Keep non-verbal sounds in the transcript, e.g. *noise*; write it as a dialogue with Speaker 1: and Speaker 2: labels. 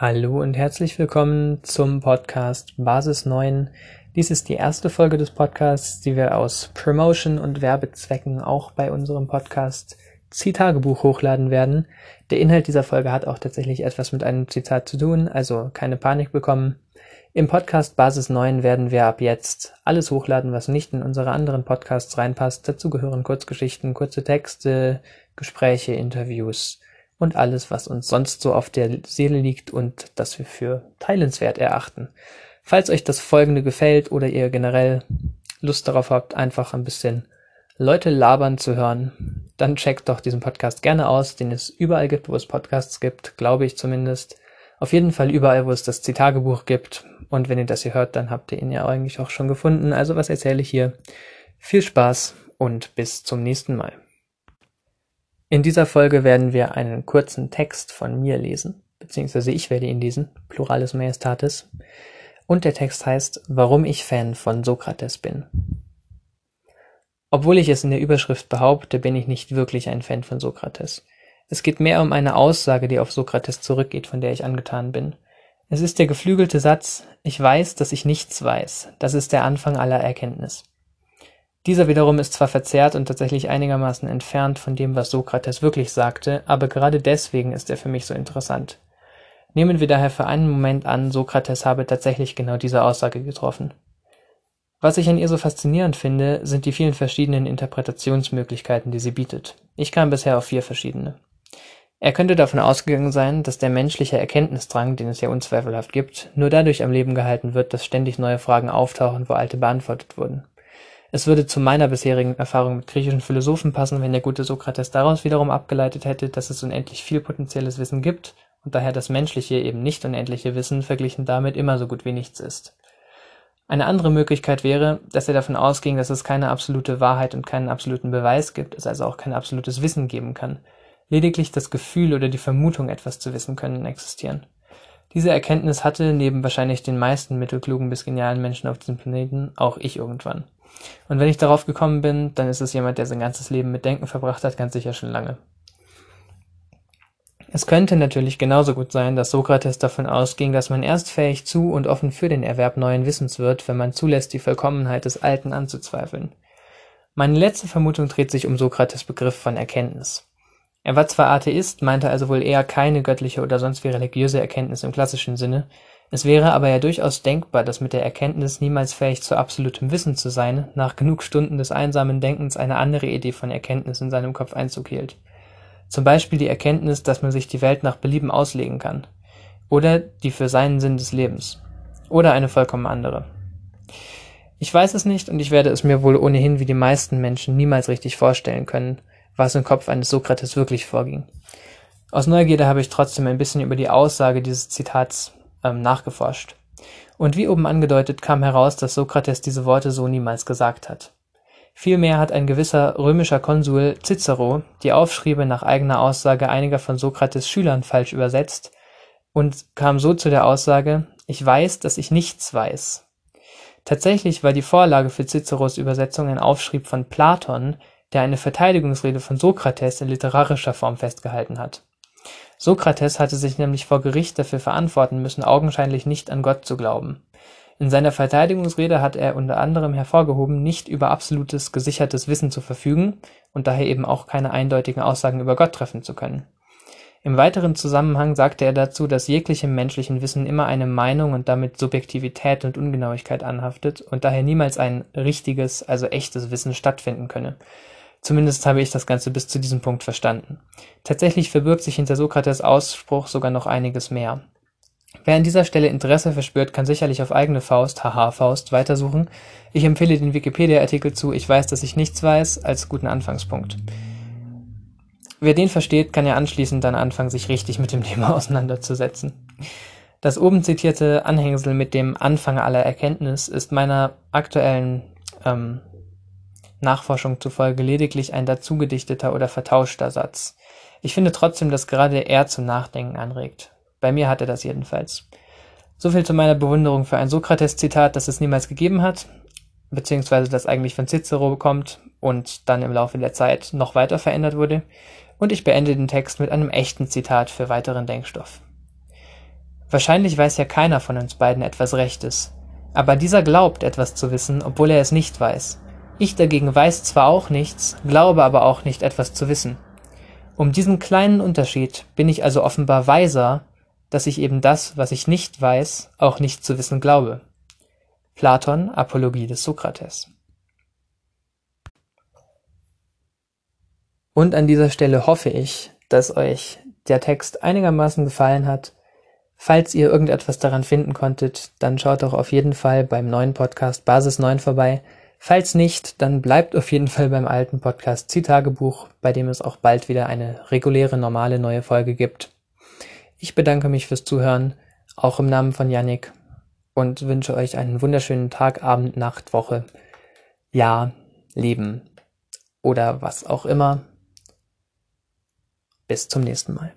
Speaker 1: Hallo und herzlich willkommen zum Podcast Basis 9. Dies ist die erste Folge des Podcasts, die wir aus Promotion und Werbezwecken auch bei unserem Podcast Zieltagebuch hochladen werden. Der Inhalt dieser Folge hat auch tatsächlich etwas mit einem Zitat zu tun, also keine Panik bekommen. Im Podcast Basis 9 werden wir ab jetzt alles hochladen, was nicht in unsere anderen Podcasts reinpasst. Dazu gehören Kurzgeschichten, kurze Texte, Gespräche, Interviews und alles, was uns sonst so auf der Seele liegt und das wir für teilenswert erachten. Falls euch das folgende gefällt oder ihr generell Lust darauf habt, einfach ein bisschen Leute labern zu hören, dann checkt doch diesen Podcast gerne aus, den es überall gibt, wo es Podcasts gibt, glaube ich zumindest. Auf jeden Fall überall, wo es das Zitagebuch gibt. Und wenn ihr das hier hört, dann habt ihr ihn ja eigentlich auch schon gefunden. Also was erzähle ich hier? Viel Spaß und bis zum nächsten Mal. In dieser Folge werden wir einen kurzen Text von mir lesen, beziehungsweise ich werde ihn lesen, Pluralis Majestatis. Und der Text heißt, warum ich Fan von Sokrates bin. Obwohl ich es in der Überschrift behaupte, bin ich nicht wirklich ein Fan von Sokrates. Es geht mehr um eine Aussage, die auf Sokrates zurückgeht, von der ich angetan bin. Es ist der geflügelte Satz, ich weiß, dass ich nichts weiß, das ist der Anfang aller Erkenntnis. Dieser wiederum ist zwar verzerrt und tatsächlich einigermaßen entfernt von dem, was Sokrates wirklich sagte, aber gerade deswegen ist er für mich so interessant. Nehmen wir daher für einen Moment an, Sokrates habe tatsächlich genau diese Aussage getroffen. Was ich an ihr so faszinierend finde, sind die vielen verschiedenen Interpretationsmöglichkeiten, die sie bietet. Ich kam bisher auf vier verschiedene. Er könnte davon ausgegangen sein, dass der menschliche Erkenntnisdrang, den es ja unzweifelhaft gibt, nur dadurch am Leben gehalten wird, dass ständig neue Fragen auftauchen, wo alte beantwortet wurden. Es würde zu meiner bisherigen Erfahrung mit griechischen Philosophen passen, wenn der gute Sokrates daraus wiederum abgeleitet hätte, dass es unendlich viel potenzielles Wissen gibt und daher das menschliche, eben nicht unendliche Wissen verglichen damit immer so gut wie nichts ist. Eine andere Möglichkeit wäre, dass er davon ausging, dass es keine absolute Wahrheit und keinen absoluten Beweis gibt, es also auch kein absolutes Wissen geben kann, Lediglich das Gefühl oder die Vermutung, etwas zu wissen können, existieren. Diese Erkenntnis hatte, neben wahrscheinlich den meisten mittelklugen bis genialen Menschen auf diesem Planeten, auch ich irgendwann. Und wenn ich darauf gekommen bin, dann ist es jemand, der sein ganzes Leben mit Denken verbracht hat, ganz sicher schon lange. Es könnte natürlich genauso gut sein, dass Sokrates davon ausging, dass man erst fähig zu und offen für den Erwerb neuen Wissens wird, wenn man zulässt, die Vollkommenheit des Alten anzuzweifeln. Meine letzte Vermutung dreht sich um Sokrates Begriff von Erkenntnis. Er war zwar Atheist, meinte also wohl eher keine göttliche oder sonst wie religiöse Erkenntnis im klassischen Sinne, es wäre aber ja durchaus denkbar, dass mit der Erkenntnis, niemals fähig zu absolutem Wissen zu sein, nach genug Stunden des einsamen Denkens eine andere Idee von Erkenntnis in seinem Kopf Einzug hielt. Zum Beispiel die Erkenntnis, dass man sich die Welt nach Belieben auslegen kann. Oder die für seinen Sinn des Lebens. Oder eine vollkommen andere. Ich weiß es nicht und ich werde es mir wohl ohnehin wie die meisten Menschen niemals richtig vorstellen können, was im Kopf eines Sokrates wirklich vorging. Aus Neugierde habe ich trotzdem ein bisschen über die Aussage dieses Zitats ähm, nachgeforscht. Und wie oben angedeutet kam heraus, dass Sokrates diese Worte so niemals gesagt hat. Vielmehr hat ein gewisser römischer Konsul Cicero die Aufschriebe nach eigener Aussage einiger von Sokrates Schülern falsch übersetzt und kam so zu der Aussage, ich weiß, dass ich nichts weiß. Tatsächlich war die Vorlage für Ciceros Übersetzung ein Aufschrieb von Platon, der eine Verteidigungsrede von Sokrates in literarischer Form festgehalten hat. Sokrates hatte sich nämlich vor Gericht dafür verantworten müssen, augenscheinlich nicht an Gott zu glauben. In seiner Verteidigungsrede hat er unter anderem hervorgehoben, nicht über absolutes, gesichertes Wissen zu verfügen und daher eben auch keine eindeutigen Aussagen über Gott treffen zu können. Im weiteren Zusammenhang sagte er dazu, dass jeglichem menschlichen Wissen immer eine Meinung und damit Subjektivität und Ungenauigkeit anhaftet und daher niemals ein richtiges, also echtes Wissen stattfinden könne Zumindest habe ich das Ganze bis zu diesem Punkt verstanden. Tatsächlich verbirgt sich hinter Sokrates Ausspruch sogar noch einiges mehr. Wer an dieser Stelle Interesse verspürt, kann sicherlich auf eigene Faust, haha Faust, weitersuchen. Ich empfehle den Wikipedia-Artikel zu Ich weiß, dass ich nichts weiß als guten Anfangspunkt. Wer den versteht, kann ja anschließend dann anfangen, sich richtig mit dem *laughs* Thema auseinanderzusetzen. Das oben zitierte Anhängsel mit dem Anfang aller Erkenntnis ist meiner aktuellen ähm, Nachforschung zufolge lediglich ein dazugedichteter oder vertauschter Satz. Ich finde trotzdem, dass gerade er zum Nachdenken anregt. Bei mir hat er das jedenfalls. So viel zu meiner Bewunderung für ein Sokrates-Zitat, das es niemals gegeben hat, beziehungsweise das eigentlich von Cicero bekommt und dann im Laufe der Zeit noch weiter verändert wurde. Und ich beende den Text mit einem echten Zitat für weiteren Denkstoff. Wahrscheinlich weiß ja keiner von uns beiden etwas Rechtes. Aber dieser glaubt, etwas zu wissen, obwohl er es nicht weiß. Ich dagegen weiß zwar auch nichts, glaube aber auch nicht, etwas zu wissen. Um diesen kleinen Unterschied bin ich also offenbar weiser, dass ich eben das, was ich nicht weiß, auch nicht zu wissen glaube. Platon, Apologie des Sokrates. Und an dieser Stelle hoffe ich, dass euch der Text einigermaßen gefallen hat. Falls ihr irgendetwas daran finden konntet, dann schaut doch auf jeden Fall beim neuen Podcast Basis 9 vorbei. Falls nicht, dann bleibt auf jeden Fall beim alten Podcast Ziehtagebuch, bei dem es auch bald wieder eine reguläre, normale neue Folge gibt. Ich bedanke mich fürs Zuhören, auch im Namen von Yannick, und wünsche euch einen wunderschönen Tag, Abend, Nacht, Woche, Jahr, Leben oder was auch immer. Bis zum nächsten Mal.